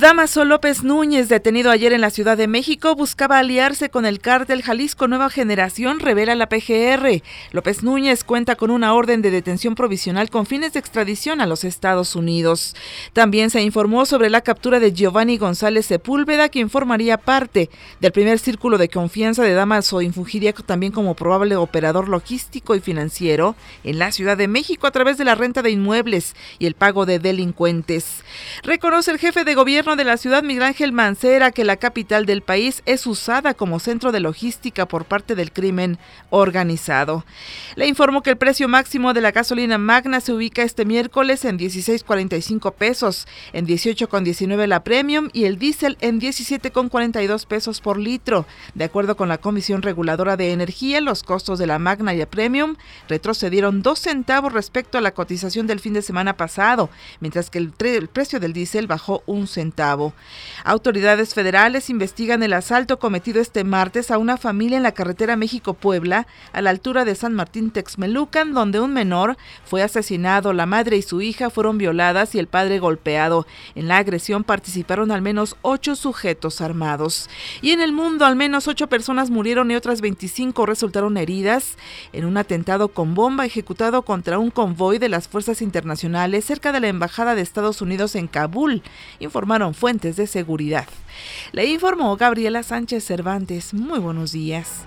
Damaso López Núñez, detenido ayer en la Ciudad de México, buscaba aliarse con el cártel Jalisco Nueva Generación, revela la PGR. López Núñez cuenta con una orden de detención provisional con fines de extradición a los Estados Unidos. También se informó sobre la captura de Giovanni González Sepúlveda, quien formaría parte del primer círculo de confianza de Damaso y fungiría también como probable operador logístico y financiero en la Ciudad de México a través de la renta de inmuebles y el pago de delincuentes. Reconoce el jefe de gobierno gobierno de la ciudad, Miguel Ángel Mancera, que la capital del país es usada como centro de logística por parte del crimen organizado. Le informó que el precio máximo de la gasolina magna se ubica este miércoles en 16.45 pesos, en 18.19 la premium y el diésel en 17.42 pesos por litro. De acuerdo con la Comisión Reguladora de Energía, los costos de la magna y la premium retrocedieron dos centavos respecto a la cotización del fin de semana pasado, mientras que el, el precio del diésel bajó un centavo Autoridades federales investigan el asalto cometido este martes a una familia en la carretera México-Puebla, a la altura de San Martín Texmelucan, donde un menor fue asesinado, la madre y su hija fueron violadas y el padre golpeado. En la agresión participaron al menos ocho sujetos armados. Y en el mundo, al menos ocho personas murieron y otras 25 resultaron heridas en un atentado con bomba ejecutado contra un convoy de las fuerzas internacionales cerca de la Embajada de Estados Unidos en Kabul, fuentes de seguridad. Le informó Gabriela Sánchez Cervantes. Muy buenos días.